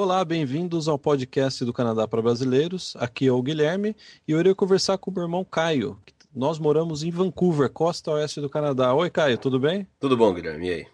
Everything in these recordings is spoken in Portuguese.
Olá, bem-vindos ao podcast do Canadá para Brasileiros. Aqui é o Guilherme e eu irei conversar com o meu irmão Caio. Nós moramos em Vancouver, costa oeste do Canadá. Oi, Caio, tudo bem? Tudo bom, Guilherme, e aí?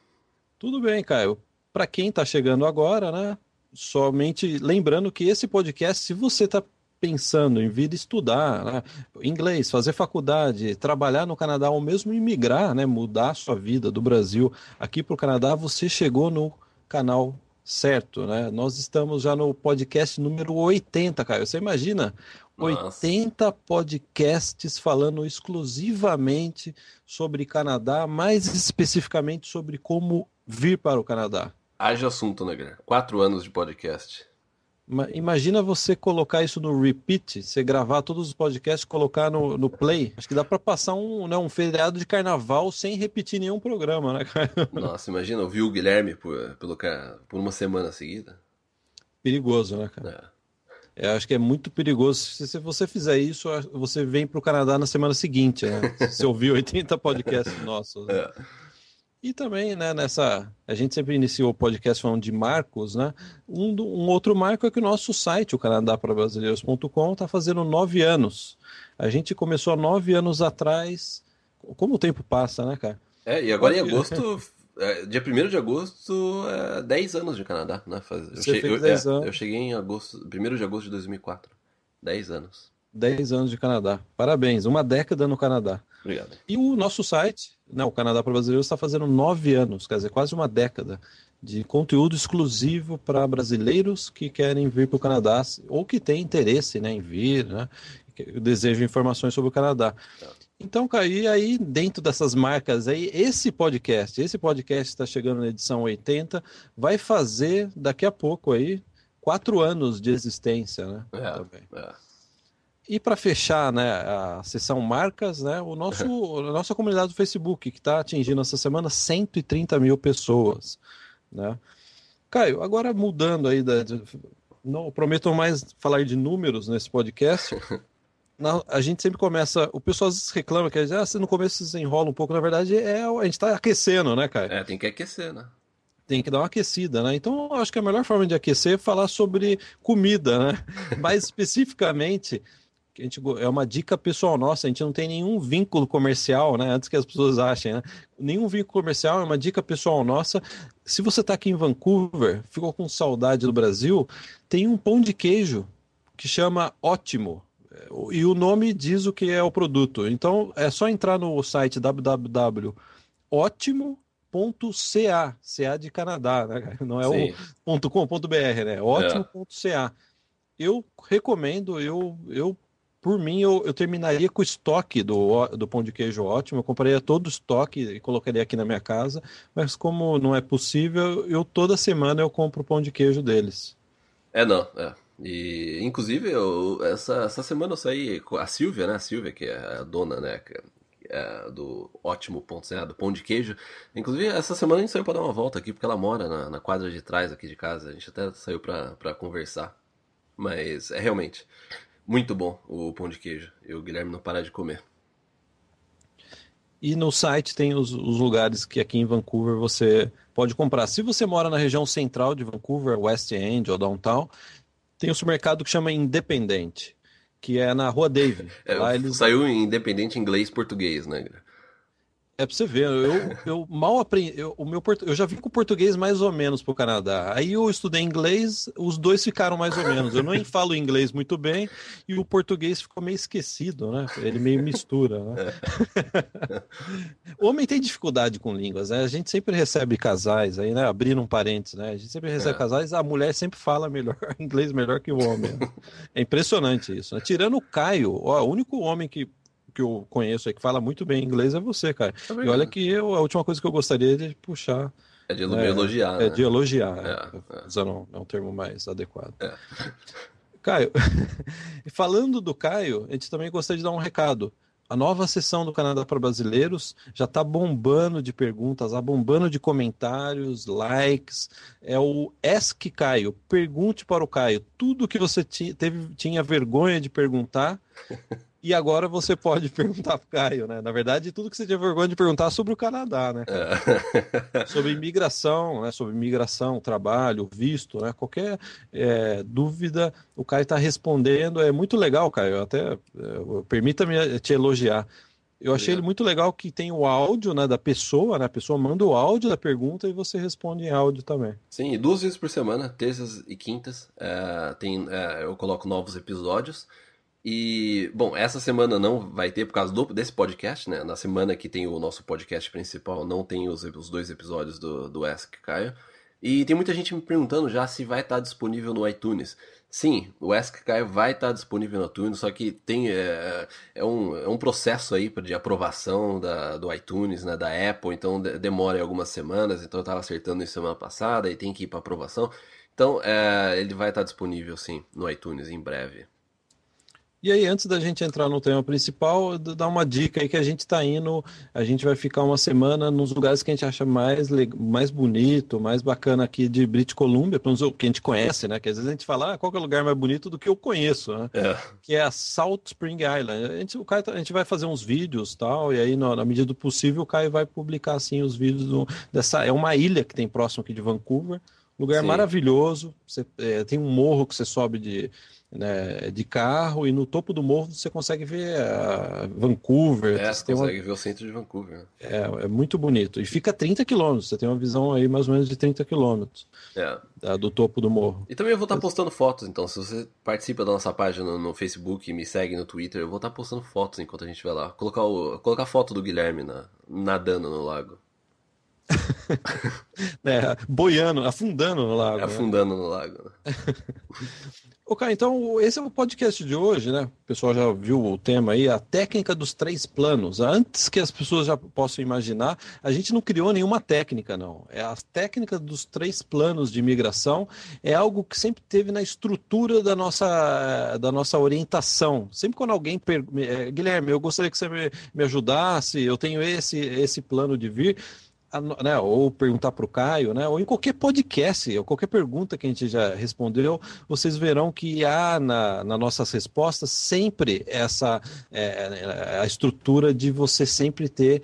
Tudo bem, Caio. Para quem está chegando agora, né? Somente lembrando que esse podcast, se você está pensando em vir estudar né, inglês, fazer faculdade, trabalhar no Canadá ou mesmo imigrar, né, mudar a sua vida do Brasil aqui para o Canadá, você chegou no canal certo, né? Nós estamos já no podcast número 80, Caio. Você imagina? Nossa. 80 podcasts falando exclusivamente sobre Canadá, mais especificamente sobre como vir para o Canadá. Haja assunto, né, Quatro anos de podcast. Imagina você colocar isso no repeat, você gravar todos os podcasts, colocar no, no play. Acho que dá para passar um, né, um feriado de carnaval sem repetir nenhum programa, né, cara? Nossa, imagina ouvir o Guilherme por, pelo, por uma semana seguida. Perigoso, né, cara? É. Eu acho que é muito perigoso. Se, se você fizer isso, você vem para o Canadá na semana seguinte, né? Se você ouvir 80 podcasts nossos. Né? É. E também, né, nessa. A gente sempre iniciou o podcast falando de marcos, né? Um, um outro marco é que o nosso site, o canadaprabrasileiros.com, está fazendo nove anos. A gente começou há nove anos atrás. Como o tempo passa, né, cara? É, e agora em agosto, é, dia 1 de agosto, é 10 anos de Canadá, né? Faz, eu, eu, é, eu cheguei em agosto, 1 de agosto de 2004. 10 anos. 10 anos de Canadá. Parabéns, uma década no Canadá. Obrigado. E o nosso site, né, o Canadá para Brasileiros, está fazendo nove anos, quer dizer, quase uma década de conteúdo exclusivo para brasileiros que querem vir para o Canadá ou que têm interesse né, em vir, né, desejam informações sobre o Canadá. Então, Caí, aí dentro dessas marcas aí, esse podcast, esse podcast está chegando na edição 80, vai fazer daqui a pouco aí quatro anos de existência, né? É, também. É. E para fechar né, a sessão marcas, né, o nosso, a nossa comunidade do Facebook, que está atingindo essa semana 130 mil pessoas. Né? Caio, agora mudando aí, da, não prometo mais falar de números nesse podcast. Na, a gente sempre começa. O pessoal às vezes reclama que ah, no começo se enrola um pouco. Na verdade, é, a gente está aquecendo, né, Caio? É, tem que aquecer, né? tem que dar uma aquecida, né? Então, eu acho que a melhor forma de aquecer é falar sobre comida, né? Mais especificamente, a gente, é uma dica pessoal nossa, a gente não tem nenhum vínculo comercial, né? Antes que as pessoas achem, né? Nenhum vínculo comercial, é uma dica pessoal nossa. Se você está aqui em Vancouver, ficou com saudade do Brasil, tem um pão de queijo que chama Ótimo. E o nome diz o que é o produto. Então é só entrar no site www.ótimo.ca, CA de Canadá, né? Não é Sim. o .com.br, né? Ótimo.ca. É. Eu recomendo, eu, eu por mim, eu, eu terminaria com o estoque do, do pão de queijo ótimo. Eu compraria todo o estoque e colocaria aqui na minha casa. Mas como não é possível, eu toda semana eu compro o pão de queijo deles. É, não, é. E, inclusive, eu, essa, essa semana eu saí com a Silvia, né? A Silvia, que é a dona, né? É do ótimo ponto, do pão de queijo. Inclusive, essa semana a gente saiu para dar uma volta aqui, porque ela mora na, na quadra de trás aqui de casa. A gente até saiu para conversar. Mas é realmente. Muito bom o pão de queijo. E o Guilherme não parar de comer. E no site tem os, os, lugares que aqui em Vancouver você pode comprar. Se você mora na região central de Vancouver, West End ou Downtown, tem um supermercado que chama Independente, que é na Rua Dave. É, eles... Saiu em Independente inglês português, né? É pra você ver, eu, eu mal aprendi. Eu, o meu, eu já vim com português mais ou menos pro Canadá. Aí eu estudei inglês, os dois ficaram mais ou menos. Eu nem falo inglês muito bem e o português ficou meio esquecido, né? Ele meio mistura, né? o homem tem dificuldade com línguas, né? A gente sempre recebe casais aí, né? Abrindo um parênteses, né? A gente sempre recebe é. casais, a mulher sempre fala melhor inglês melhor que o homem. Né? É impressionante isso. Né? Tirando o Caio, ó, o único homem que que eu conheço aí que fala muito bem inglês é você, cara. É e olha que eu, a última coisa que eu gostaria de puxar. É de né, elogiar. É né? de elogiar. É, é. Usando é um termo mais adequado. É. Caio, falando do Caio, a gente também gostaria de dar um recado. A nova sessão do Canadá para Brasileiros já está bombando de perguntas, está bombando de comentários, likes. É o Ask Caio. Pergunte para o Caio tudo que você teve, tinha vergonha de perguntar. E agora você pode perguntar para o Caio, né? Na verdade, tudo que você tinha vergonha de perguntar sobre o Canadá, né? É. sobre imigração, né? Sobre imigração, trabalho, visto, né? Qualquer é, dúvida, o Caio está respondendo. É muito legal, Caio. Até é, permita-me te elogiar. Eu achei ele muito legal que tem o áudio né, da pessoa, né? A pessoa manda o áudio da pergunta e você responde em áudio também. Sim, duas vezes por semana, terças e quintas, é, tem, é, eu coloco novos episódios. E, bom, essa semana não vai ter por causa do, desse podcast, né? Na semana que tem o nosso podcast principal, não tem os, os dois episódios do, do Ask Caio. E tem muita gente me perguntando já se vai estar disponível no iTunes. Sim, o Ask Caio vai estar disponível no iTunes, só que tem é, é, um, é um processo aí de aprovação da, do iTunes, né, da Apple, então demora algumas semanas, então eu estava acertando isso semana passada e tem que ir para aprovação. Então é, ele vai estar disponível sim no iTunes em breve. E aí, antes da gente entrar no tema principal, dar uma dica aí que a gente está indo, a gente vai ficar uma semana nos lugares que a gente acha mais, mais bonito, mais bacana aqui de British Columbia, pelo menos que a gente conhece, né? Que às vezes a gente fala, ah, qual é o lugar mais bonito do que eu conheço, né? É. Que é a Salt Spring Island. A gente, o Caio, tá, a gente vai fazer uns vídeos tal, e aí, na medida do possível, o Caio vai publicar, assim, os vídeos do, dessa... É uma ilha que tem próximo aqui de Vancouver, lugar Sim. maravilhoso, você, é, tem um morro que você sobe de né, de carro e no topo do morro você consegue ver Vancouver. É, você consegue uma... ver o centro de Vancouver. É, é muito bonito. E fica a 30 quilômetros, você tem uma visão aí mais ou menos de 30 quilômetros é. do topo do morro. E também eu vou estar postando fotos, então, se você participa da nossa página no Facebook me segue no Twitter, eu vou estar postando fotos enquanto a gente vai lá. Colocar, o, colocar a foto do Guilherme na, nadando no lago. é, boiando, afundando no lago. É, afundando né? no lago. Ok, então esse é o podcast de hoje, né? O pessoal já viu o tema aí, a técnica dos três planos. Antes que as pessoas já possam imaginar, a gente não criou nenhuma técnica, não. É a técnica dos três planos de imigração é algo que sempre teve na estrutura da nossa, da nossa orientação. Sempre quando alguém pergunta, é, Guilherme, eu gostaria que você me, me ajudasse, eu tenho esse, esse plano de vir né, ou perguntar para o Caio, né, ou em qualquer podcast, ou qualquer pergunta que a gente já respondeu, vocês verão que há na, nas nossas respostas sempre essa é, a estrutura de você sempre ter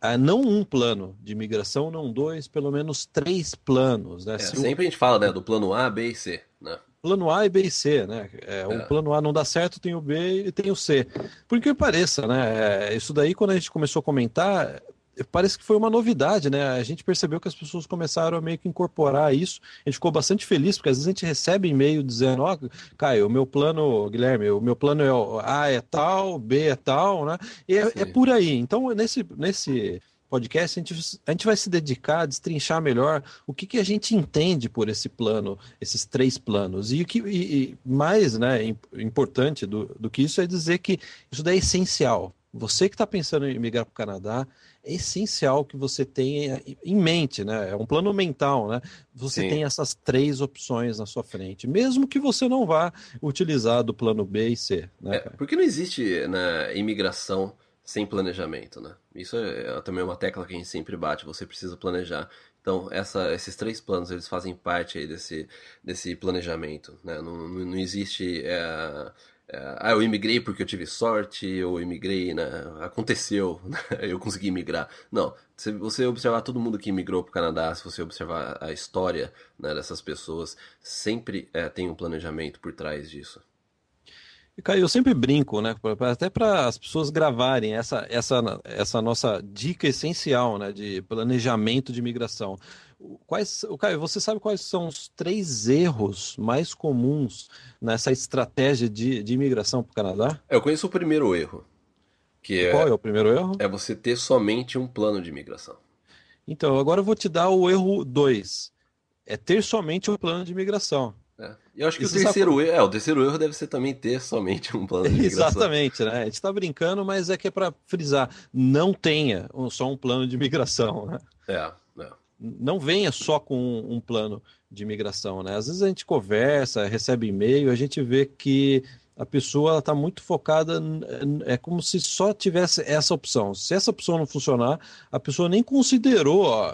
ah, não um plano de migração, não dois, pelo menos três planos. Né? É, sempre a gente fala né, do plano A, B e C. Né? Plano A e B e C, né? É, o é. plano A não dá certo, tem o B e tem o C. Por que pareça, né? É, isso daí, quando a gente começou a comentar, parece que foi uma novidade, né? A gente percebeu que as pessoas começaram a meio que incorporar isso. A gente ficou bastante feliz, porque às vezes a gente recebe e-mail dizendo, ó, oh, Caio, o meu plano, Guilherme, o meu plano é A é tal, B é tal, né? E é, é por aí. Então, nesse, nesse podcast, a gente, a gente vai se dedicar a destrinchar melhor o que, que a gente entende por esse plano, esses três planos. E o que e, e mais né, importante do, do que isso é dizer que isso daí é essencial. Você que está pensando em migrar para o Canadá, é essencial que você tenha em mente, né? É um plano mental, né? Você Sim. tem essas três opções na sua frente, mesmo que você não vá utilizar do plano B e C. Né, é, porque não existe na né, imigração sem planejamento, né? Isso é, é também uma tecla que a gente sempre bate. Você precisa planejar. Então, essa, esses três planos, eles fazem parte aí desse, desse planejamento, né? Não, não, existe... É, ah, eu imigrei porque eu tive sorte, eu imigrei, né? Aconteceu, né? eu consegui imigrar. Não, se você observar todo mundo que imigrou para o Canadá, se você observar a história né, dessas pessoas, sempre é, tem um planejamento por trás disso. E, Caio, eu sempre brinco, né? Até para as pessoas gravarem essa, essa, essa nossa dica essencial né, de planejamento de imigração. Quais, Caio, você sabe quais são os três erros mais comuns nessa estratégia de, de imigração para o Canadá? Eu conheço o primeiro erro. Que é, Qual é o primeiro erro? É você ter somente um plano de imigração. Então, agora eu vou te dar o erro 2. É ter somente um plano de imigração. É. Eu acho que o terceiro, sabe... erro, é, o terceiro erro deve ser também ter somente um plano de migração. Exatamente, né? A gente está brincando, mas é que é para frisar, não tenha só um plano de migração, né? É, é não venha só com um plano de imigração, né? Às vezes a gente conversa, recebe e-mail, a gente vê que a pessoa está muito focada, é como se só tivesse essa opção. Se essa opção não funcionar, a pessoa nem considerou ó,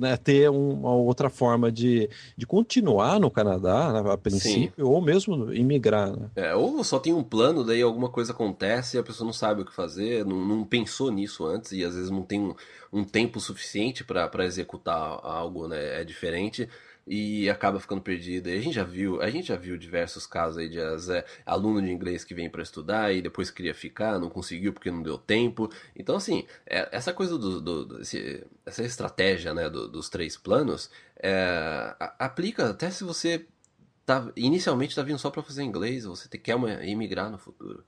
né, ter uma outra forma de, de continuar no Canadá, né, a princípio, Sim. ou mesmo imigrar. Né? É, ou só tem um plano, daí alguma coisa acontece e a pessoa não sabe o que fazer, não, não pensou nisso antes e às vezes não tem um, um tempo suficiente para executar algo né, é diferente e acaba ficando perdida. E a gente já viu, a gente já viu diversos casos aí de é, aluno de inglês que vem para estudar e depois queria ficar, não conseguiu porque não deu tempo. Então assim, é, essa coisa do, do, do esse, essa estratégia, né, do, dos três planos, é, aplica até se você tá inicialmente está vindo só para fazer inglês, você quer uma, emigrar no futuro.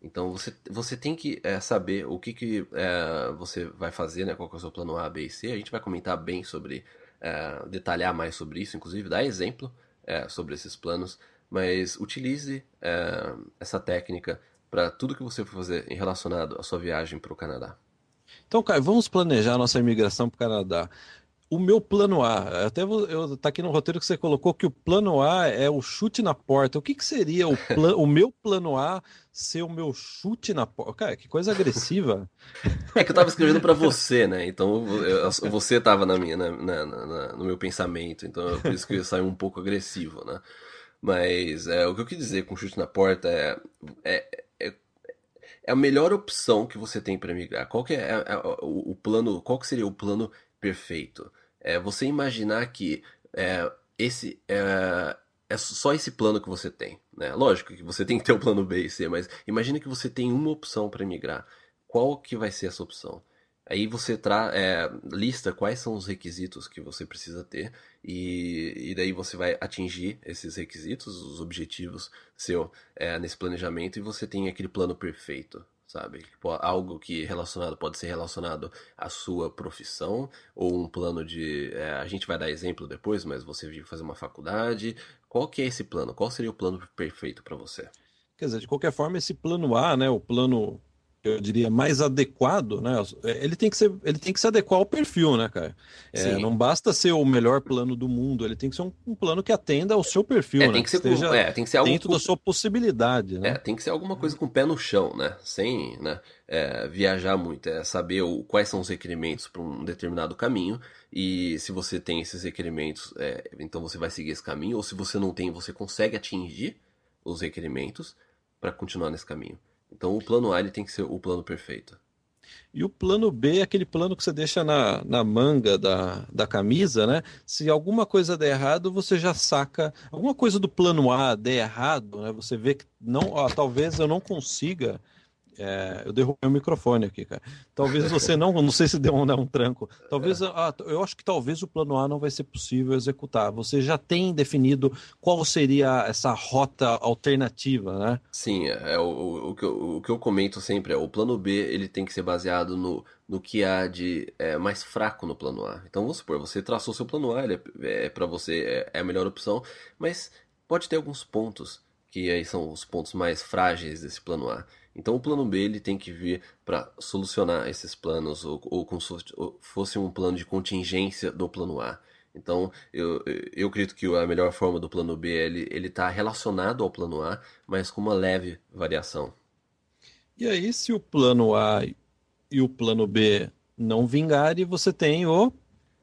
Então você, você tem que é, saber o que, que é, você vai fazer, né? Qual é o seu plano A, B e C. A gente vai comentar bem sobre é, detalhar mais sobre isso, inclusive dar exemplo é, sobre esses planos, mas utilize é, essa técnica para tudo que você for fazer em relacionado à sua viagem para o Canadá. Então, Caio, vamos planejar nossa imigração para o Canadá o meu plano A, até eu tá aqui no roteiro que você colocou que o plano A é o chute na porta. O que, que seria o, o meu plano A ser o meu chute na porta? Cara, que coisa agressiva. É que eu tava escrevendo para você, né? Então eu, você tava na minha, na, na, na, no meu pensamento, então por isso que eu saio um pouco agressivo, né? Mas é, o que eu quis dizer com chute na porta é, é, é é a melhor opção que você tem para migrar. Qual que é, é, é o, o, plano? Qual que seria o plano perfeito? É você imaginar que é, esse é, é só esse plano que você tem. Né? Lógico que você tem que ter o plano B e C, mas imagine que você tem uma opção para migrar. Qual que vai ser essa opção? Aí você tra é, lista quais são os requisitos que você precisa ter e, e daí você vai atingir esses requisitos, os objetivos seu é, nesse planejamento e você tem aquele plano perfeito, sabe? Tipo, algo que relacionado pode ser relacionado à sua profissão ou um plano de é, a gente vai dar exemplo depois, mas você vir fazer uma faculdade. Qual que é esse plano? Qual seria o plano perfeito para você? Quer dizer, de qualquer forma, esse plano A, né, o plano eu diria, mais adequado, né? Ele tem que ser, ele tem que se adequar ao perfil, né, cara? É, não basta ser o melhor plano do mundo, ele tem que ser um, um plano que atenda ao seu perfil, é, né? Tem que, ser com, é, tem que ser algo dentro com... da sua possibilidade, né? É, tem que ser alguma coisa com o pé no chão, né? Sem, né? É, viajar muito, é saber o, quais são os requerimentos para um determinado caminho e se você tem esses requerimentos, é, então você vai seguir esse caminho, ou se você não tem, você consegue atingir os requerimentos para continuar nesse caminho. Então o plano A ele tem que ser o plano perfeito. E o plano B é aquele plano que você deixa na, na manga da, da camisa, né? Se alguma coisa der errado, você já saca. Alguma coisa do plano A der errado, né? Você vê que não, ó, talvez eu não consiga é, eu derrubei o microfone aqui, cara. Talvez você não, não sei se deu um, um tranco. Talvez, ah, eu acho que talvez o plano A não vai ser possível executar. Você já tem definido qual seria essa rota alternativa, né? Sim, é, é o, o, que eu, o que eu comento sempre é o plano B ele tem que ser baseado no, no que há de é, mais fraco no plano A. Então vamos supor, você traçou seu plano A, ele é, é para você é, é a melhor opção, mas pode ter alguns pontos que aí são os pontos mais frágeis desse plano A. Então o plano B ele tem que vir para solucionar esses planos, ou, ou como se fosse um plano de contingência do plano A. Então eu, eu acredito que a melhor forma do plano B ele está relacionado ao plano A, mas com uma leve variação. E aí, se o plano A e o plano B não vingarem, você tem o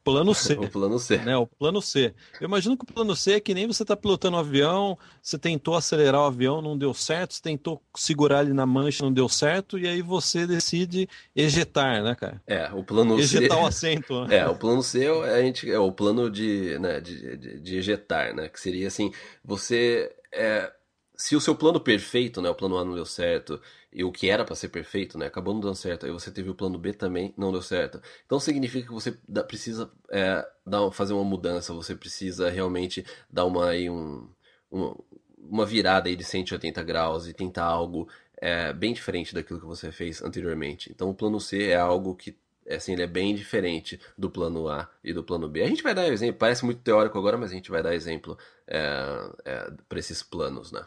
plano C. o plano C. Né? O plano C. Eu imagino que o plano C é que nem você está pilotando um avião, você tentou acelerar o avião, não deu certo, você tentou segurar ele na mancha, não deu certo, e aí você decide ejetar, né, cara? É, o plano ejetar C. Ejetar o assento. Né? É, o plano C é, a gente, é o plano de, né, de, de, de ejetar, né? Que seria assim, você. É, se o seu plano perfeito, né, o plano A não deu certo, e o que era para ser perfeito, né, acabou não dando certo, aí você teve o plano B também, não deu certo. Então significa que você precisa é, dar, fazer uma mudança, você precisa realmente dar uma, aí, um, uma, uma virada aí de 180 graus e tentar algo é, bem diferente daquilo que você fez anteriormente. Então o plano C é algo que assim, ele é bem diferente do plano A e do plano B. A gente vai dar exemplo, parece muito teórico agora, mas a gente vai dar exemplo é, é, para esses planos, né?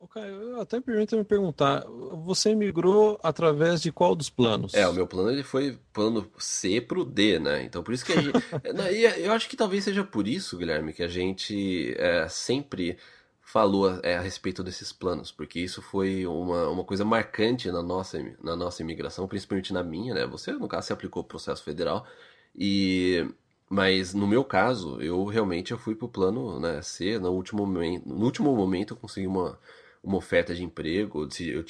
Ok, até permita me perguntar, você migrou através de qual dos planos? É, o meu plano ele foi plano C pro D, né? Então por isso que a gente. eu acho que talvez seja por isso, Guilherme, que a gente é, sempre falou é, a respeito desses planos, porque isso foi uma, uma coisa marcante na nossa, na nossa imigração, principalmente na minha, né? Você, no caso, se aplicou o processo federal, e mas no meu caso, eu realmente eu fui pro plano né, C, no último momento, no último momento eu consegui uma, uma oferta de emprego, eu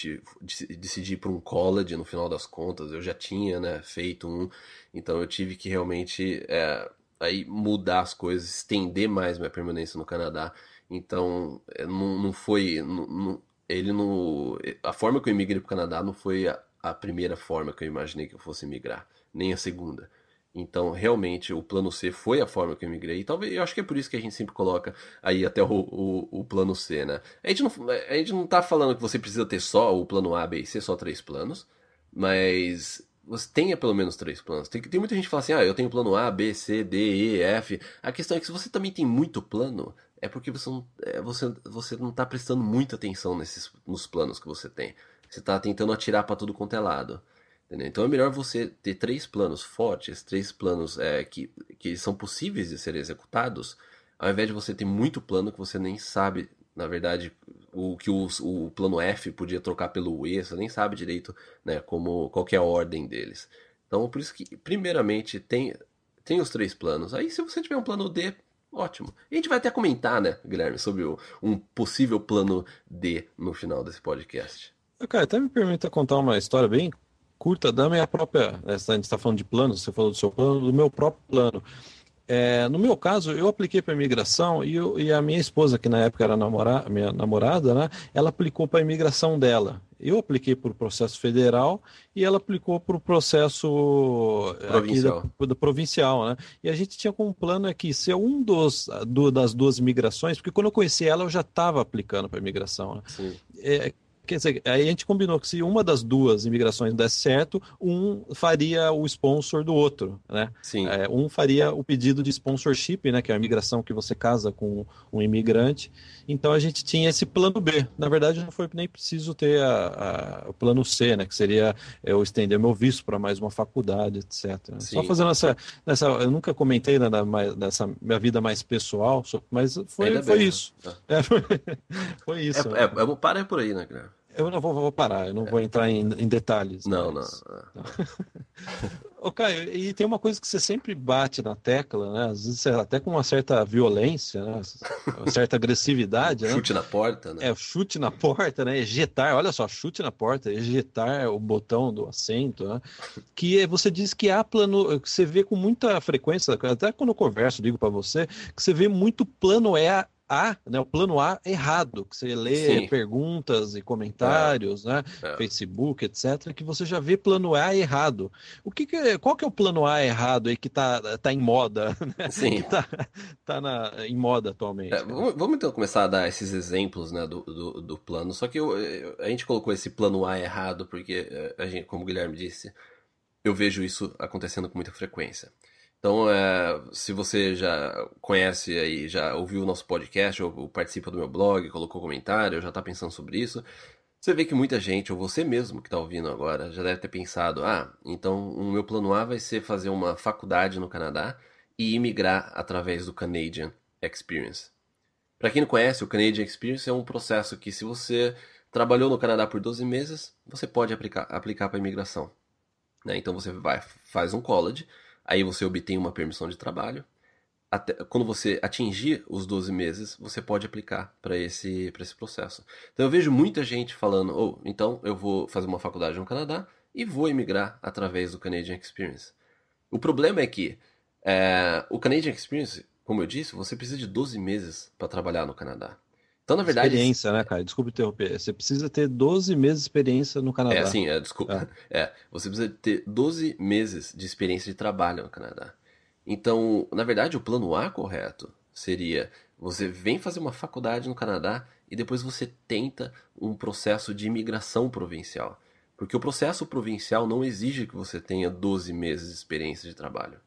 decidi ir para um college no final das contas, eu já tinha né, feito um, então eu tive que realmente é, aí mudar as coisas, estender mais minha permanência no Canadá então, é, não, não foi. Não, ele não. A forma que eu imigrei para o Canadá não foi a, a, primeira forma que eu imaginei que eu fosse migrar, nem a segunda. Então, realmente, o plano C foi a forma que eu migrei. E talvez eu acho que é por isso que a gente sempre coloca aí até o, o, o, plano C, né? A gente, não, a gente não tá falando que você precisa ter só o plano A, B e C, só três planos, mas você tenha pelo menos três planos. Tem, tem muita gente que fala assim, ah, eu tenho plano A, B, C, D, E, F. A questão é que se você também tem muito plano, é porque você não, é, você, você não tá prestando muita atenção nesses, nos planos que você tem. Você está tentando atirar para tudo quanto é lado. Entendeu? Então é melhor você ter três planos fortes, três planos é, que, que são possíveis de serem executados, ao invés de você ter muito plano que você nem sabe, na verdade, o que o, o plano F podia trocar pelo E, você nem sabe direito né, como, qual é a ordem deles. Então, por isso que, primeiramente, tem, tem os três planos. Aí, se você tiver um plano D, Ótimo. E a gente vai até comentar, né, Guilherme, sobre o, um possível plano D no final desse podcast. Cara, até me permita contar uma história bem curta da minha própria. Né, a gente está falando de planos, você falou do seu plano, do meu próprio plano. É, no meu caso, eu apliquei para imigração e, eu, e, a minha esposa, que na época era namora, minha namorada, né, ela aplicou para a imigração dela. Eu apliquei para o processo federal e ela aplicou para o processo provincial. Da, da, provincial, né? E a gente tinha como plano aqui ser um dos do, das duas imigrações, porque quando eu conheci ela, eu já estava aplicando para imigração. Né? É, Quer dizer, aí a gente combinou que se uma das duas imigrações desse certo, um faria o sponsor do outro, né? Sim. É, um faria o pedido de sponsorship, né? Que é a imigração que você casa com um imigrante. Então a gente tinha esse plano B. Na verdade, não foi nem preciso ter a, a, o plano C, né? Que seria eu estender meu visto para mais uma faculdade, etc. Sim. Só fazendo essa, nessa, eu nunca comentei né, nessa minha vida mais pessoal, mas foi, foi bem, isso. Né? É, foi, foi, isso. É, é, é, para por aí, né, cara? Eu não vou, vou parar, eu não vou entrar em, em detalhes. Não, mas... não. Ô, Caio, e tem uma coisa que você sempre bate na tecla, né? Às vezes até com uma certa violência, né? Uma certa agressividade, né? Chute na porta, né? É, chute na porta, né? Ejetar, olha só, chute na porta, ejetar o botão do assento, né? Que você diz que há plano, que você vê com muita frequência, até quando eu converso, digo para você, que você vê muito plano é a, né, o plano A errado, que você lê Sim. perguntas e comentários, é. né, é. Facebook, etc, que você já vê plano A errado. O que, que qual que é o plano A errado aí que tá, tá em moda, né? Sim. Que tá, tá na, em moda atualmente. É, vamos, vamos, então começar a dar esses exemplos, né, do, do, do plano. Só que eu, eu, a gente colocou esse plano A errado porque eh, a gente, como o Guilherme disse, eu vejo isso acontecendo com muita frequência. Então, é, se você já conhece aí, já ouviu o nosso podcast, ou participa do meu blog, colocou comentário, ou já está pensando sobre isso, você vê que muita gente, ou você mesmo que está ouvindo agora, já deve ter pensado: ah, então o meu plano A vai ser fazer uma faculdade no Canadá e imigrar através do Canadian Experience. Para quem não conhece, o Canadian Experience é um processo que, se você trabalhou no Canadá por 12 meses, você pode aplicar, aplicar para imigração. Né? Então você vai, faz um college Aí você obtém uma permissão de trabalho. Até, quando você atingir os 12 meses, você pode aplicar para esse, esse processo. Então eu vejo muita gente falando: oh, então eu vou fazer uma faculdade no Canadá e vou emigrar através do Canadian Experience. O problema é que é, o Canadian Experience, como eu disse, você precisa de 12 meses para trabalhar no Canadá. Então, na verdade. Experiência, né, cara? Desculpa interromper. Você precisa ter 12 meses de experiência no Canadá. É, sim, é, desculpa. É. é, você precisa ter 12 meses de experiência de trabalho no Canadá. Então, na verdade, o plano A correto seria: você vem fazer uma faculdade no Canadá e depois você tenta um processo de imigração provincial. Porque o processo provincial não exige que você tenha 12 meses de experiência de trabalho.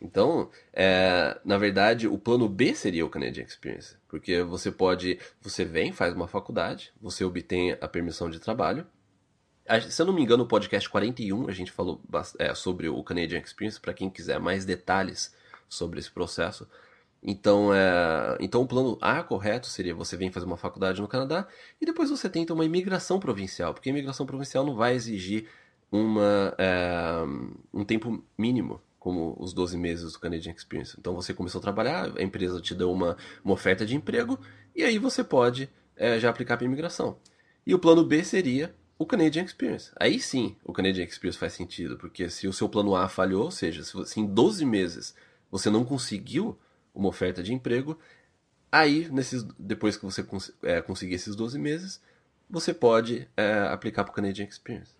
Então, é, na verdade, o plano B seria o Canadian Experience, porque você pode, você vem, faz uma faculdade, você obtém a permissão de trabalho. Se eu não me engano, no podcast 41 a gente falou é, sobre o Canadian Experience, para quem quiser mais detalhes sobre esse processo. Então, é, então o plano A correto seria você vem fazer uma faculdade no Canadá e depois você tenta uma imigração provincial, porque a imigração provincial não vai exigir uma, é, um tempo mínimo, como os 12 meses do Canadian Experience. Então você começou a trabalhar, a empresa te deu uma, uma oferta de emprego e aí você pode é, já aplicar para imigração. E o plano B seria o Canadian Experience. Aí sim o Canadian Experience faz sentido, porque se o seu plano A falhou, ou seja, se, se em 12 meses você não conseguiu uma oferta de emprego. Aí, nesses, depois que você cons é, conseguir esses 12 meses, você pode é, aplicar para o Canadian Experience.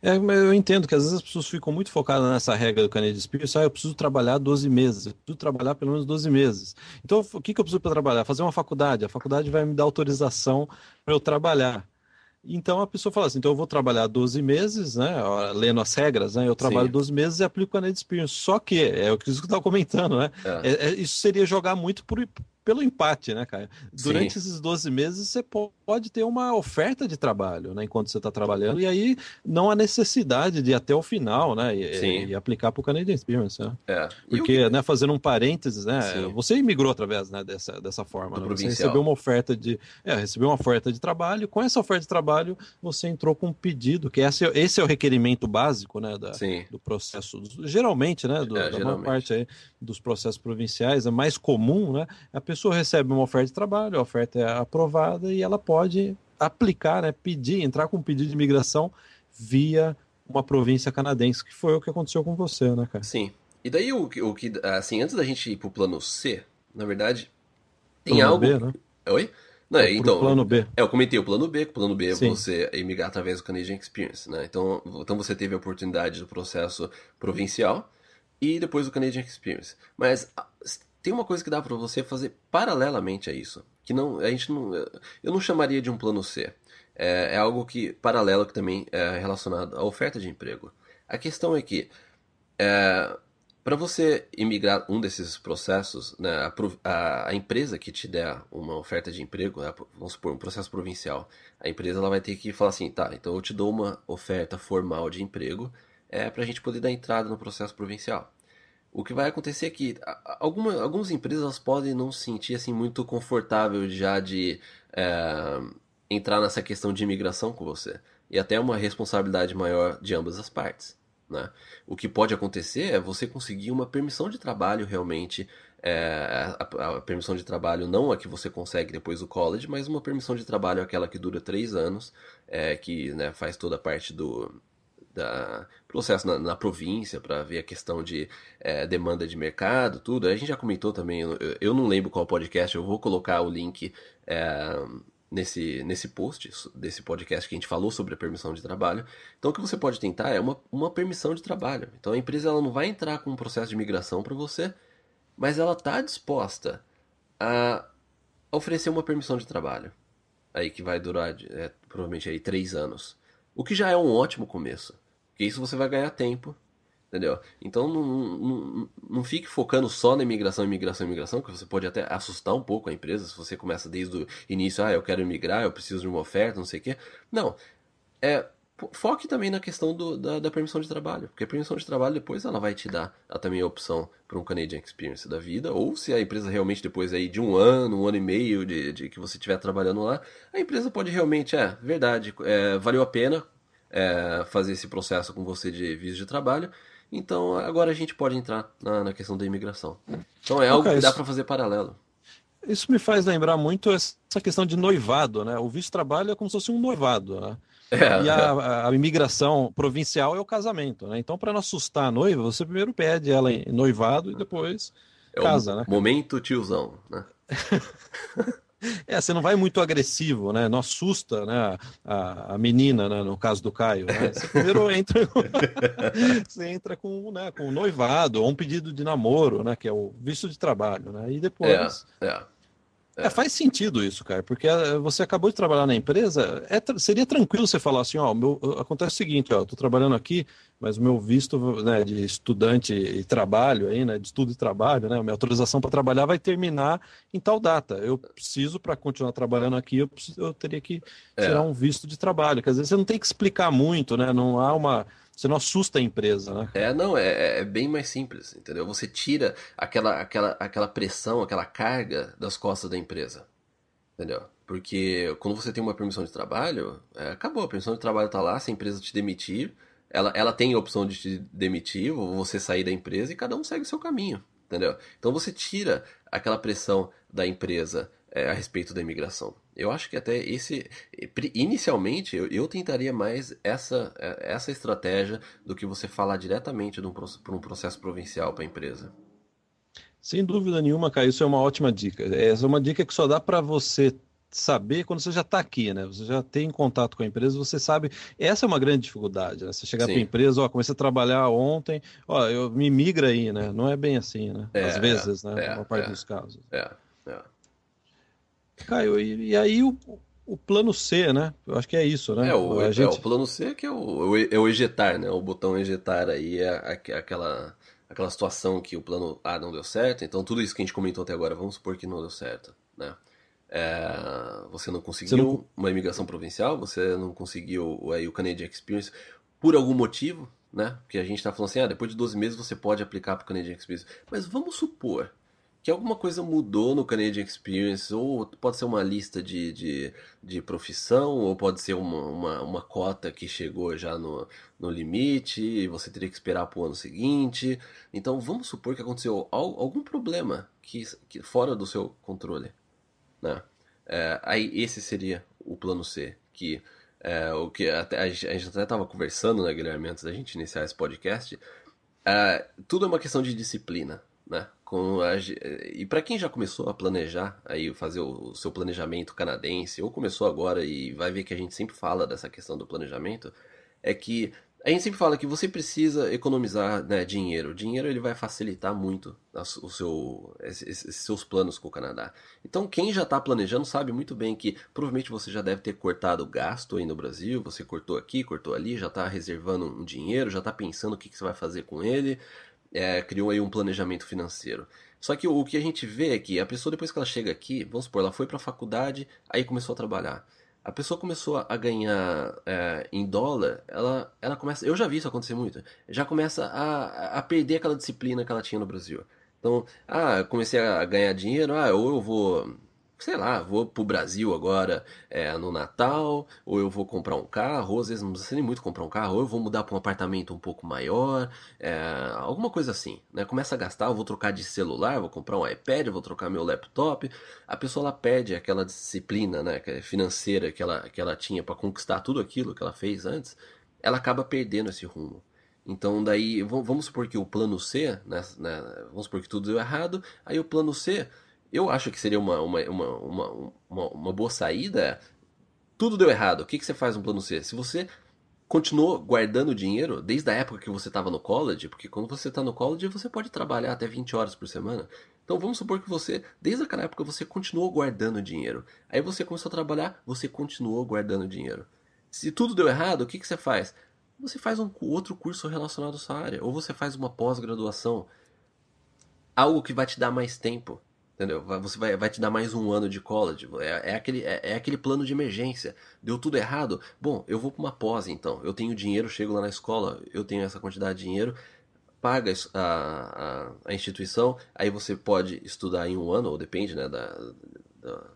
É, eu entendo que às vezes as pessoas ficam muito focadas nessa regra do Canadian Experience. Ah, eu preciso trabalhar 12 meses, eu preciso trabalhar pelo menos 12 meses. Então, o que, que eu preciso para trabalhar? Fazer uma faculdade. A faculdade vai me dar autorização para eu trabalhar. Então a pessoa fala assim: então eu vou trabalhar 12 meses, né? Lendo as regras, né? Eu trabalho Sim. 12 meses e aplico a Net Experience. Só que, é o que você estava comentando, né? É. É, é, isso seria jogar muito por, pelo empate, né, cara? Durante Sim. esses 12 meses você pode ter uma oferta de trabalho, né, enquanto você está trabalhando, e aí não há necessidade de ir até o final, né, e, e aplicar para o Canadian Experience, né? É. Porque, né, fazendo um parênteses, né, Sim. você imigrou através, né, dessa, dessa forma, né? você recebeu uma oferta de, é, recebeu uma oferta de trabalho, com essa oferta de trabalho você entrou com um pedido, que esse, esse é o requerimento básico, né, da, do processo, geralmente, né, do, é, da maior parte aí dos processos provinciais, é mais comum, né, a pessoa recebe uma oferta de trabalho, a oferta é aprovada e ela pode aplicar, né, pedir, entrar com um pedido de imigração via uma província canadense, que foi o que aconteceu com você, né, cara? Sim. E daí o, o que, assim, antes da gente ir pro plano C, na verdade, tem plano algo. B, né? Oi? Não, é, então, plano B. É, eu comentei o plano B, o plano B é você emigrar através do Canadian Experience, né? Então, então você teve a oportunidade do processo provincial e depois do Canadian Experience. Mas tem uma coisa que dá para você fazer paralelamente a isso, que não a gente não eu não chamaria de um plano C. É, é algo que paralelo que também é relacionado à oferta de emprego. A questão é que é, para você imigrar um desses processos, né, a, a, empresa que te der uma oferta de emprego, né, vamos supor, um processo provincial, a empresa ela vai ter que falar assim, tá, então eu te dou uma oferta formal de emprego é, para a gente poder dar entrada no processo provincial o que vai acontecer é que alguma, algumas empresas podem não se sentir assim muito confortável já de é, entrar nessa questão de imigração com você e até uma responsabilidade maior de ambas as partes. Né? O que pode acontecer é você conseguir uma permissão de trabalho realmente, é, a, a, permissão de trabalho não a que você consegue depois do college, mas uma permissão de trabalho aquela que dura três anos, é, que né, faz toda a parte do, da processo na, na província para ver a questão de é, demanda de mercado, tudo. A gente já comentou também, eu, eu, não lembro qual podcast, eu vou colocar o link é, nesse, nesse post desse podcast que a gente falou sobre a permissão de trabalho. Então o que você pode tentar é uma, uma permissão de trabalho. Então a empresa ela não vai entrar com um processo de migração para você, mas ela está disposta a oferecer uma permissão de trabalho. Aí que vai durar é, provavelmente aí três anos. O que já é um ótimo começo. Porque isso você vai ganhar tempo, entendeu? Então não, não, não fique focando só na imigração, imigração, imigração, que você pode até assustar um pouco a empresa se você começa desde o início, ah, eu quero imigrar, eu preciso de uma oferta, não sei o quê. Não. É, foque também na questão do, da, da, permissão de trabalho, porque a permissão de trabalho depois ela vai te dar a, também a opção para um Canadian Experience da vida, ou se a empresa realmente depois aí de um ano, um ano e meio de, de que você estiver trabalhando lá, a empresa pode realmente, é verdade, é, valeu a pena, é, fazer esse processo com você de visto de trabalho. Então agora a gente pode entrar na, na questão da imigração. Então é algo okay, que dá para fazer paralelo. Isso me faz lembrar muito essa questão de noivado, né? O visto de trabalho é como se fosse um noivado, né? É, e a, é. a, a, imigração provincial é o casamento, né? Então, para não assustar a noiva, você primeiro pede ela em noivado e depois é casa, né? Momento tiozão, né? É, você não vai muito agressivo, né? Não assusta né? a, a menina, né? no caso do Caio. Né? Você primeiro entra, você entra com, né? com noivado ou um pedido de namoro, né? Que é o visto de trabalho, né? E depois. É, é. É. é. faz sentido isso, cara, porque eh, você acabou de trabalhar na empresa, é, seria tranquilo você falar assim, ó, meu, acontece o seguinte, ó, eu tô trabalhando aqui, mas o meu visto né, de estudante e trabalho aí, né, de estudo e trabalho, né, minha autorização para trabalhar vai terminar em tal data. Eu preciso, para continuar trabalhando aqui, eu, preciso, eu teria que é. tirar um visto de trabalho. Quer dizer, você não tem que explicar muito, né, não há uma você não assusta a empresa, né? É, não, é, é, é bem mais simples, entendeu? Você tira aquela, aquela, aquela pressão, aquela carga das costas da empresa, entendeu? Porque quando você tem uma permissão de trabalho, é, acabou, a permissão de trabalho está lá, se a empresa te demitir, ela, ela tem a opção de te demitir, ou você sair da empresa e cada um segue o seu caminho, entendeu? Então você tira aquela pressão da empresa é, a respeito da imigração. Eu acho que até esse. Inicialmente, eu, eu tentaria mais essa, é, essa estratégia do que você falar diretamente de um, um processo provincial para a empresa. Sem dúvida nenhuma, Caio, isso é uma ótima dica. Essa é uma dica que só dá para você saber quando você já está aqui, né? Você já tem contato com a empresa, você sabe. Essa é uma grande dificuldade, né? Você chegar para a empresa, ó, comecei a trabalhar ontem, ó, eu me migra aí, né? Não é bem assim, né? É, Às vezes, né? É, uma parte é, dos casos. É, é. Caio, e, e aí o, o plano C, né? Eu acho que é isso, né? É, o, a gente... é, o plano C que é o, é o ejetar, né? O botão ejetar aí é aquela, aquela situação que o plano A não deu certo, então tudo isso que a gente comentou até agora, vamos supor que não deu certo, né? É, você não conseguiu você não... uma imigração provincial, você não conseguiu aí, o Canadian Experience por algum motivo, né? Porque a gente está falando assim, ah, depois de 12 meses você pode aplicar para o Canadian Experience. Mas vamos supor que alguma coisa mudou no Canadian Experience, ou pode ser uma lista de, de, de profissão, ou pode ser uma, uma, uma, cota que chegou já no, no limite e você teria que esperar para o ano seguinte. Então vamos supor que aconteceu algum problema que, que fora do seu controle. Né? É, aí esse seria o plano C, que é, o que até, a gente até estava conversando, né, Guilherme, antes da gente iniciar esse podcast. É, tudo é uma questão de disciplina, né? Com a, e para quem já começou a planejar, aí fazer o, o, seu planejamento canadense, ou começou agora e vai ver que a gente sempre fala dessa questão do planejamento, é que a gente sempre fala que você precisa economizar né, dinheiro. O dinheiro ele vai facilitar muito o seu, esses seus planos com o Canadá. Então, quem já está planejando sabe muito bem que provavelmente você já deve ter cortado gasto aí no Brasil. Você cortou aqui, cortou ali, já está reservando um dinheiro, já está pensando o que, que você vai fazer com ele é, criou aí um planejamento financeiro. Só que o que a gente vê é que a pessoa, depois que ela chega aqui, vamos supor, ela foi para a faculdade, aí começou a trabalhar. A pessoa começou a ganhar é, em dólar, ela, ela começa. Eu já vi isso acontecer muito. Já começa a, a perder aquela disciplina que ela tinha no Brasil. Então, ah, comecei a ganhar dinheiro, ah, ou eu vou sei lá, vou pro Brasil agora é, no Natal, ou eu vou comprar um carro, ou às vezes não precisa nem muito comprar um carro, ou eu vou mudar para um apartamento um pouco maior, é, alguma coisa assim, né? Começa a gastar, eu vou trocar de celular, vou comprar um iPad, vou trocar meu laptop, a pessoa ela perde aquela disciplina, né, é financeira que ela, que ela tinha para conquistar tudo aquilo que ela fez antes, ela acaba perdendo esse rumo. Então daí, vamos supor que o plano C, né, né, vamos supor que tudo deu errado, aí o plano C eu acho que seria uma, uma, uma, uma, uma boa saída. Tudo deu errado. O que, que você faz no plano C? Se você continuou guardando dinheiro desde a época que você estava no college, porque quando você está no college você pode trabalhar até 20 horas por semana. Então vamos supor que você, desde aquela época, você continuou guardando dinheiro. Aí você começou a trabalhar, você continuou guardando dinheiro. Se tudo deu errado, o que, que você faz? Você faz um outro curso relacionado à sua área, ou você faz uma pós-graduação. Algo que vai te dar mais tempo. Entendeu? Você vai, vai te dar mais um ano de college. É, é aquele, é, é, aquele plano de emergência. Deu tudo errado? Bom, eu vou para uma pós então. Eu tenho dinheiro, chego lá na escola, eu tenho essa quantidade de dinheiro, paga a, a, a instituição, aí você pode estudar em um ano, ou depende né, da, da,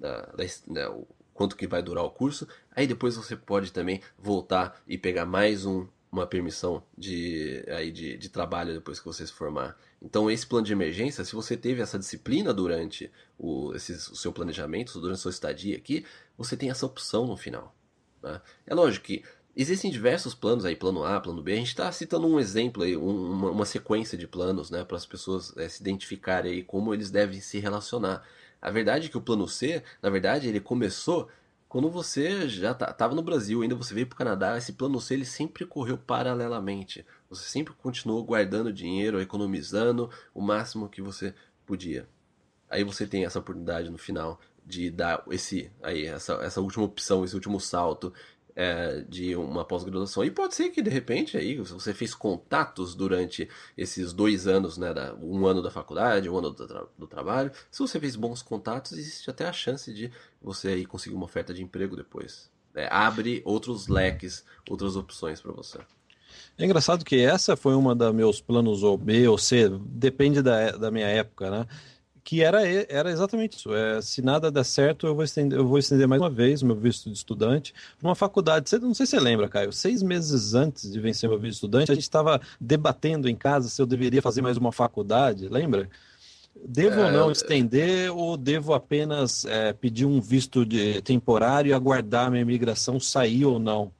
da, da né, quanto que vai durar o curso. Aí depois você pode também voltar e pegar mais um, uma permissão de, aí de, de trabalho depois que você se formar. Então, esse plano de emergência, se você teve essa disciplina durante o, esse, o seu planejamento, durante a sua estadia aqui, você tem essa opção no final. Né? É lógico que existem diversos planos aí, plano A, plano B. A gente está citando um exemplo aí, um, uma, uma, sequência de planos, né, para as pessoas é, se identificarem aí como eles devem se relacionar. A verdade é que o plano C, na verdade, ele começou quando você já estava no Brasil, ainda você veio para o Canadá, esse plano C ele sempre correu paralelamente. Você sempre continuou guardando dinheiro, economizando o máximo que você podia. aí você tem essa oportunidade no final de dar esse aí essa, essa última opção, esse último salto é, de uma pós-graduação. E pode ser que de repente aí você fez contatos durante esses dois anos, né, da, um ano da faculdade, um ano do, tra do, trabalho. Se você fez bons contatos, existe até a chance de você aí conseguir uma oferta de emprego depois. É, abre outros leques, outras opções para você. É engraçado que essa foi uma dos meus planos ou B ou C, depende da, da minha época, né? Que era, era exatamente isso. É, se nada der certo, eu vou estender, eu vou estender mais uma vez o meu visto de estudante uma faculdade. Você, não sei se você lembra, Caio, seis meses antes de vencer meu visto de estudante, a gente estava debatendo em casa se eu deveria fazer mais uma faculdade, lembra? Devo é, ou não estender ou devo apenas é, pedir um visto de temporário e aguardar minha imigração sair ou não?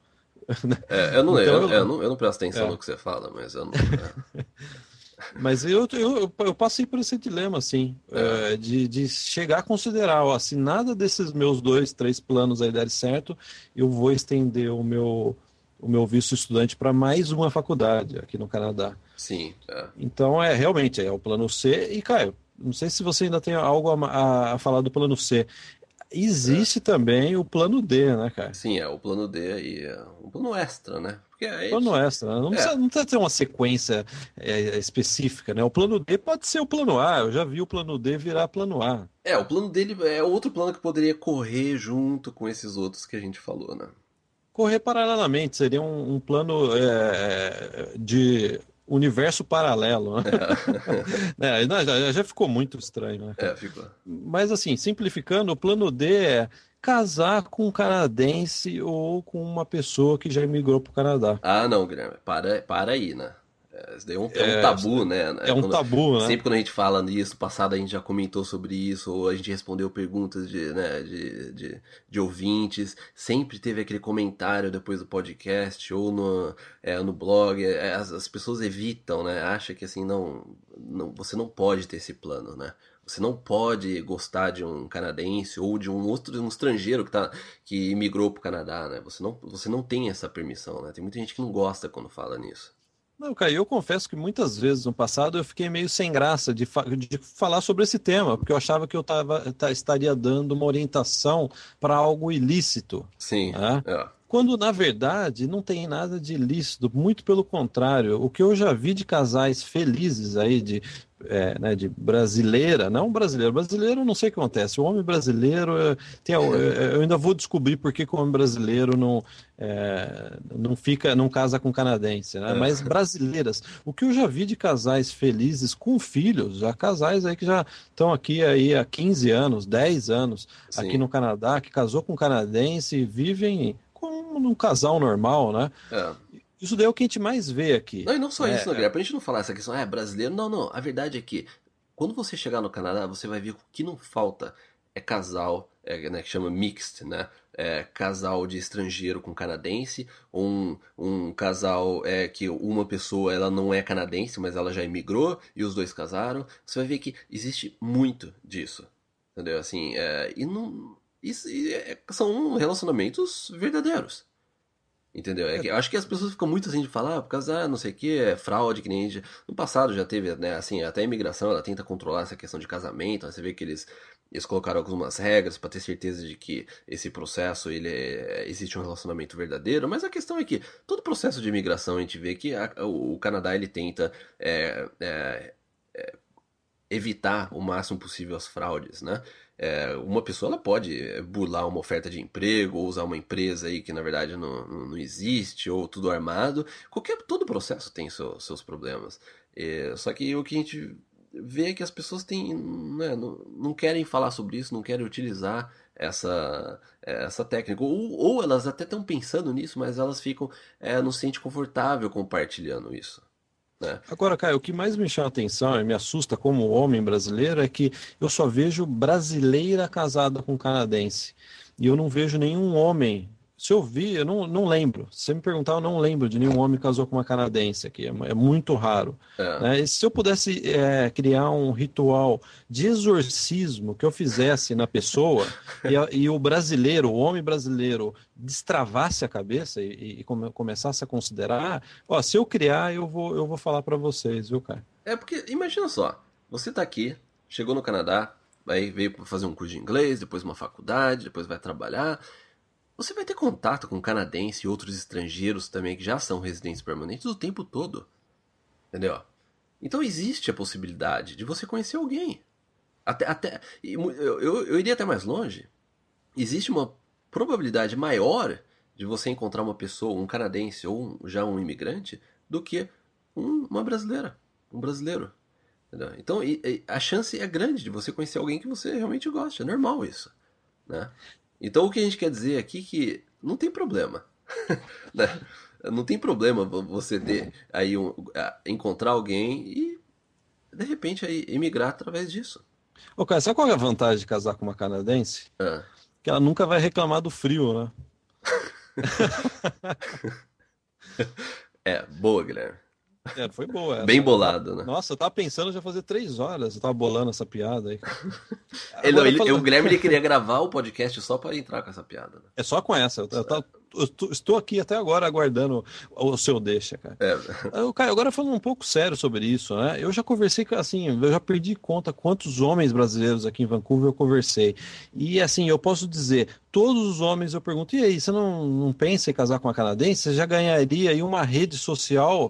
É, eu, não, então, eu, eu, não, eu não presto atenção é. no que você fala, mas eu não. Mas eu, eu, eu passei por esse dilema, assim, é. É, de, de chegar a considerar, ó, se nada desses meus dois, três planos aí der certo, eu vou estender o meu, o meu visto estudante para mais uma faculdade aqui no Canadá. Sim. É. Então, é realmente, é o plano C. E, Caio, não sei se você ainda tem algo a, a falar do plano C. Existe é. também o plano D, né, cara? Sim, é o plano D e é um plano extra, né? Aí... Plano extra, né? não, é. precisa, não precisa ter uma sequência é, específica, né? O plano D pode ser o plano A, eu já vi o plano D virar plano A. É, o plano dele é outro plano que poderia correr junto com esses outros que a gente falou, né? Correr paralelamente, seria um, um plano é, de universo paralelo. Né? É. é, já, já, ficou muito estranho, né? É, ficou. Mas assim, simplificando, o plano D é casar com um canadense ou com uma pessoa que já emigrou para o Canadá. Ah, não, Guilherme, para, para aí, né? Daí é um, é um é, tabu, né? É um quando, tabu, né? Sempre quando a gente fala nisso, no passado a gente já comentou sobre isso, ou a gente respondeu perguntas de, né, de, de, de ouvintes, sempre teve aquele comentário depois do podcast, ou no, é, no blog, é, as, as pessoas evitam, né? Acha que assim, não, não, você não pode ter esse plano, né? Você não pode gostar de um canadense ou de um outro um estrangeiro que, tá, que migrou para o Canadá, né? Você não, você não tem essa permissão, né? Tem muita gente que não gosta quando fala nisso. Não, Caio, eu confesso que muitas vezes no passado eu fiquei meio sem graça de, fa de falar sobre esse tema, porque eu achava que eu tava, estaria dando uma orientação para algo ilícito. Sim. Né? É. Quando, na verdade, não tem nada de ilícito, muito pelo contrário. O que eu já vi de casais felizes aí, de é, né, de brasileira, não brasileiro. Brasileiro não sei o que acontece. O homem brasileiro, é, tem, eu, eu ainda vou descobrir por que, o homem brasileiro não, é, não fica, não casa com canadense, né? Mas brasileiras, o que eu já vi de casais felizes com filhos, já casais aí que já estão aqui aí há 15 anos, 10 anos, Sim. aqui no Canadá, que casou com canadense e vivem como um casal normal, né? É. Isso daí é o que a gente mais vê aqui. Não, e não só é, isso, né, é... Pra gente não falar essa questão, ah, é brasileiro. Não, não. A verdade é que quando você chegar no Canadá, você vai ver que o que não falta é casal, é, né, que chama mixed, né? É, casal de estrangeiro com canadense, um, um casal é que uma pessoa ela não é canadense, mas ela já imigrou e os dois casaram. Você vai ver que existe muito disso, entendeu? Assim, é, e não, isso, é, são relacionamentos verdadeiros. Entendeu? É que, eu acho que as pessoas ficam muito assim de falar, ah, por causa, ah, não sei o que, é fraude, que nem gente... No passado já teve, né, assim, até a imigração, ela tenta controlar essa questão de casamento, você vê que eles, eles colocaram algumas regras para ter certeza de que esse processo, ele é, existe um relacionamento verdadeiro, mas a questão é que todo processo de imigração a gente vê que a, o, o, Canadá, ele tenta é, é, é evitar o máximo possível as fraudes, né? É, uma pessoa ela pode burlar uma oferta de emprego ou usar uma empresa aí que na verdade não, não existe ou tudo armado. Qualquer todo processo tem seu, seus problemas. É, só que o que a gente vê é que as pessoas têm, né, não, não querem falar sobre isso, não querem utilizar essa, essa técnica. Ou, ou elas até estão pensando nisso, mas elas ficam é, não se sente confortável compartilhando isso. Né? Agora, Caio, o que mais me chama atenção e me assusta como homem brasileiro é que eu só vejo brasileira casada com canadense. E eu não vejo nenhum homem se eu vi, eu não, não lembro. Se você me perguntar, eu não lembro de nenhum homem que casou com uma canadense aqui. É, é muito raro. É. Né? se eu pudesse é, criar um ritual de exorcismo que eu fizesse na pessoa e, e, o brasileiro, o homem brasileiro, destravasse a cabeça e, e come, começasse a considerar, ó, se eu criar, eu vou, eu vou falar para vocês, viu, cara? É porque, imagina só, você tá aqui, chegou no Canadá, aí veio para fazer um curso de inglês, depois uma faculdade, depois vai trabalhar. Você vai ter contato com canadense e outros estrangeiros também que já são residentes permanentes o tempo todo. Entendeu? Então existe a possibilidade de você conhecer alguém. Até, até eu, eu, eu iria até mais longe. Existe uma probabilidade maior de você encontrar uma pessoa, um canadense ou um, já um imigrante, do que um, uma brasileira, um brasileiro. Entendeu? Então e, e a chance é grande de você conhecer alguém que você realmente gosta. É normal isso. Né? Então o que a gente quer dizer aqui é que não tem problema. né? Não tem problema você ter aí um, encontrar alguém e de repente aí emigrar através disso. Ô, cara, sabe qual é a vantagem de casar com uma canadense? Ah. Que ela nunca vai reclamar do frio, né? é, boa, Guilherme. É, foi boa. Essa. Bem bolado, né? Nossa, eu tava pensando já fazer três horas, eu tava bolando essa piada aí. ele, ele, falando... O Guilherme ele queria gravar o podcast só para entrar com essa piada. Né? É só com essa. Eu, eu, eu, estou aqui até agora aguardando o, seu deixa, cara. É. Eu, Caio, agora falando um pouco sério sobre isso, né? Eu já conversei com, assim, eu já perdi conta quantos homens brasileiros aqui em Vancouver eu conversei. E assim, eu posso dizer, todos os homens eu pergunto, e aí, você não, não pensa em casar com uma canadense? Você já ganharia aí uma rede social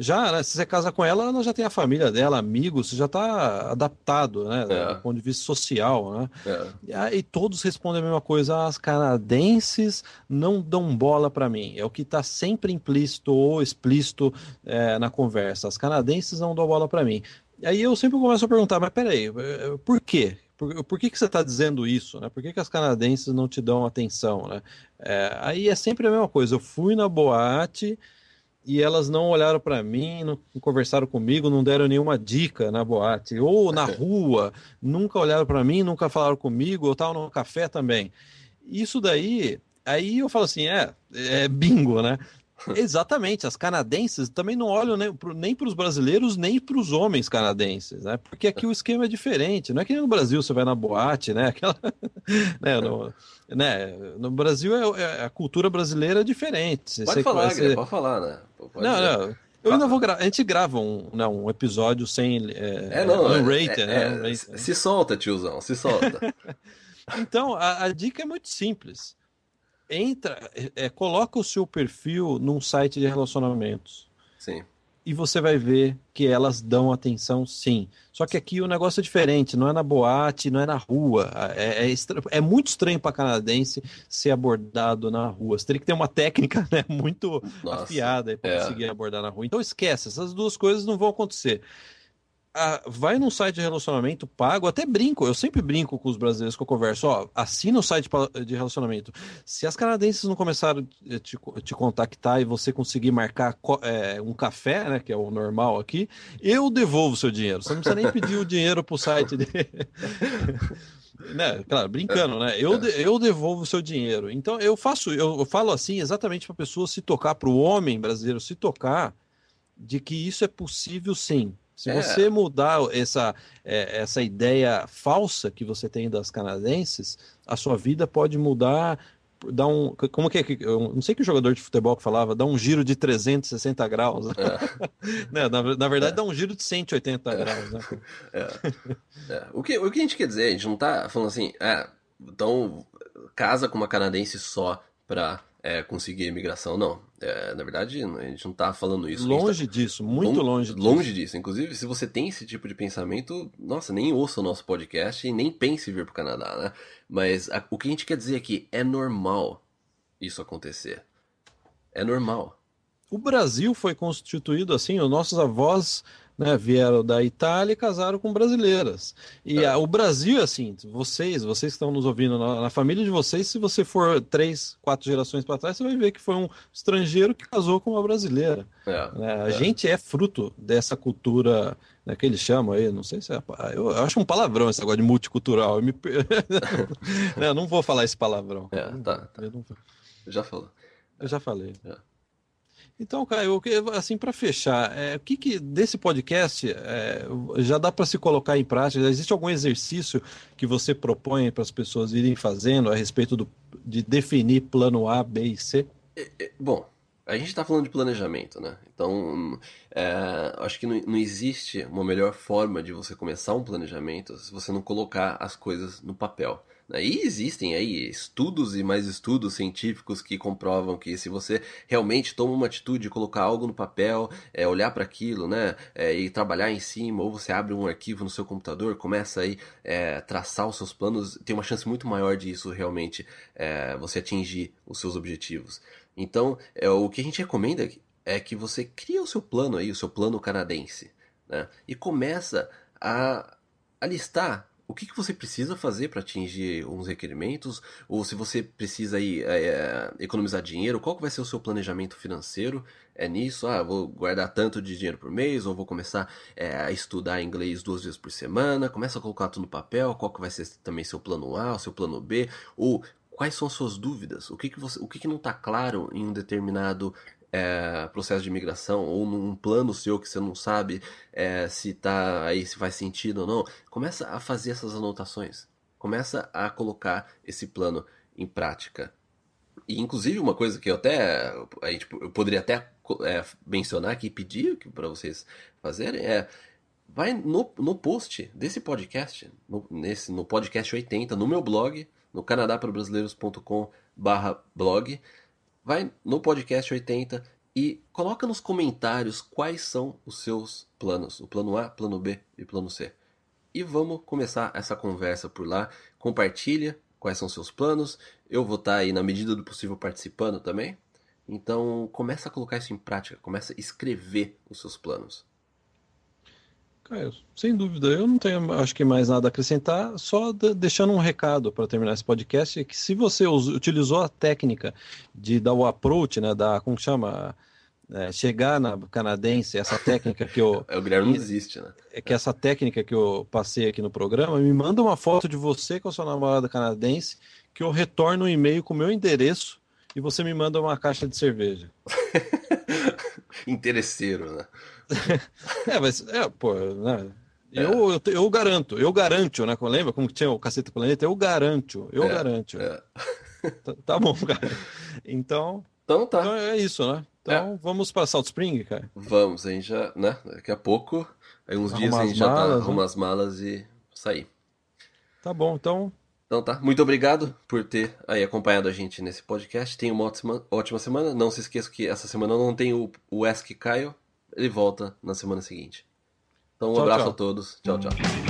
já, né, se você casa com ela, ela já tem a família dela, amigos, você já está adaptado, né, é. do ponto de vista social, né? É. E aí todos respondem a mesma coisa, as canadenses não dão bola para mim, é o que está sempre implícito ou explícito é, na conversa, as canadenses não dão bola para mim. Aí eu sempre começo a perguntar, mas peraí, eh, por quê? Por, por que, que você está dizendo isso? Né? Por que, que as canadenses não te dão atenção? Né? É, aí é sempre a mesma coisa. Eu fui na boate, e elas não olharam para mim, não conversaram comigo, não deram nenhuma dica na boate, ou na rua, nunca olharam para mim, nunca falaram comigo, eu estava no café também. Isso daí, aí eu falo assim, é, é bingo, né? Exatamente, as canadenses também não olham nem para os brasileiros nem para os homens canadenses, né? Porque aqui o esquema é diferente. Não é que no Brasil você vai na boate, né? Aquela, né? No, né? no Brasil é, é, a cultura brasileira é diferente. Pode você, falar, você... pode falar, né? Pode não, não. Eu ainda vou gravar. A gente grava um, não, né, um episódio sem. É, é não. É, unrated, é, né? É, se solta, tiozão, se solta. então, a, a dica é muito simples entra, é, coloca o seu perfil num site de relacionamentos. Sim. E você vai ver que elas dão atenção, sim. Só que aqui o negócio é diferente, não é na boate, não é na rua. É, é, é muito estranho para canadense ser abordado na rua. Você teria que ter uma técnica né, muito Nossa, afiada para é. conseguir abordar na rua. Então esquece, essas duas coisas não vão acontecer vai num site de relacionamento pago, até brinco, eu sempre brinco com os brasileiros que eu converso, ó, assina o site de relacionamento. Se as canadenses não começarem a te, te contactar e você conseguir marcar é, um café, né, que é o normal aqui, eu devolvo seu dinheiro. Você não precisa nem pedir o dinheiro pro site dele. né, claro, brincando, né? Eu, eu devolvo o seu dinheiro. Então eu faço, eu, eu falo assim exatamente para a pessoa se tocar, para o homem brasileiro se tocar, de que isso é possível sim. Se é. você mudar essa, é, essa ideia falsa que você tem das canadenses, a sua vida pode mudar dá um. Como que é que. Eu não sei que jogador de futebol que falava, dá um giro de 360 graus. É. né? na, na, verdade, é. dá um giro de 180 é. graus. Né? É. é. O, que, o que a gente quer dizer? A gente não tá falando assim, é, então casa com uma canadense só pra é, conseguir imigração, não. É, na verdade, a gente não está falando isso. Longe tá... disso, muito longe, disso. Longe disso. Inclusive, se você tem esse tipo de pensamento, nossa, nem ouça o nosso podcast e nem pense em vir para o Canadá, né? Mas a, o que a gente quer dizer aqui é normal isso acontecer. É normal. O Brasil foi constituído assim, os nossos avós né, vieram da Itália e casaram com brasileiras. E é. a, o Brasil, assim, vocês, vocês que estão nos ouvindo, na, na, família de vocês, se você for três, quatro gerações para trás, você vai ver que foi um estrangeiro que casou com uma brasileira. É. Né? A é. gente é fruto dessa cultura né, que eles chamam aí, não sei se é. Eu, eu acho um palavrão esse negócio de multicultural. Eu, me... eu não vou falar esse palavrão. É, tá. tá. Eu não... Já falou. Eu já falei. É. Então, Caio, assim, para fechar, é, o que, que desse podcast é, já dá para se colocar em prática? Existe algum exercício que você propõe para as pessoas irem fazendo a respeito do, de definir plano A, B e C? É, é, bom, a gente está falando de planejamento, né? Então, é, acho que não, não, existe uma melhor forma de você começar um planejamento se você não colocar as coisas no papel. E existem aí estudos e mais estudos científicos que comprovam que se você realmente toma uma atitude de colocar algo no papel, é, olhar para aquilo, né, é, e trabalhar em cima, ou você abre um arquivo no seu computador, começa aí é, traçar os seus planos, tem uma chance muito maior de isso realmente é, você atingir os seus objetivos. Então, é, o que a gente recomenda é que você cria o seu plano aí, o seu plano canadense, né? E começa a, a listar o que, que você precisa fazer para atingir uns requerimentos, ou se você precisa aí, é, é, economizar dinheiro, qual que vai ser o seu planejamento financeiro? É nisso, ah, vou guardar tanto de dinheiro por mês, ou vou começar é, a estudar inglês duas vezes por semana, começa a colocar tudo no papel, qual que vai ser também seu plano A, o seu plano B, ou quais são as suas dúvidas, o que, que, você, o que, que não está claro em um determinado é, processo de imigração ou num plano seu que você não sabe é, se tá aí se faz sentido ou não, começa a fazer essas anotações, começa a colocar esse plano em prática. E inclusive uma coisa que eu até a gente, eu poderia até é, mencionar aqui, pedir para vocês fazerem é vai no, no post desse podcast, no, nesse, no podcast 80, no meu blog, no canadaparobrasileiros.com barra blog, vai no podcast 80 e coloca nos comentários quais são os seus planos, o plano A, plano B e plano C. E vamos começar essa conversa por lá. Compartilha quais são seus planos. Eu vou estar aí na medida do possível participando também. Então começa a colocar isso em prática, começa a escrever os seus planos. Caio, sem dúvida, eu não tenho, acho que mais nada a acrescentar, só deixando um recado para terminar esse podcast, é que se você utilizou a técnica de dar o approach, né, da, como chama, é, chegar na canadense, essa técnica que eu... É, o Guilherme não existe, né? É que essa técnica que eu passei aqui no programa, me manda uma foto de você com a sua namorada canadense, que eu retorno um e-mail com o meu endereço e você me manda uma caixa de cerveja. Interesseiro, né? é, mas, é, pô, né? É. Eu, eu, eu, garanto, eu garanto, né? Lembra como tinha o Caceta Planeta? Eu garanto, eu é, garanto. É. Tá, tá, bom, cara. Então, então, tá. então é isso, né? Então é. vamos para Salt Spring, cara? Vamos, a gente já, né? Daqui a pouco, aí uns arrumar dias a gente já tá, arruma né? as malas e sair. Tá bom, então. Então tá. Muito obrigado por ter aí acompanhado a gente nesse podcast. Tenha uma ótima, ótima semana. Não se esqueça que essa semana não tem o, o Ask Caio ele volta na semana seguinte. Então, um tchau, abraço tchau. a todos. Tchau, tchau.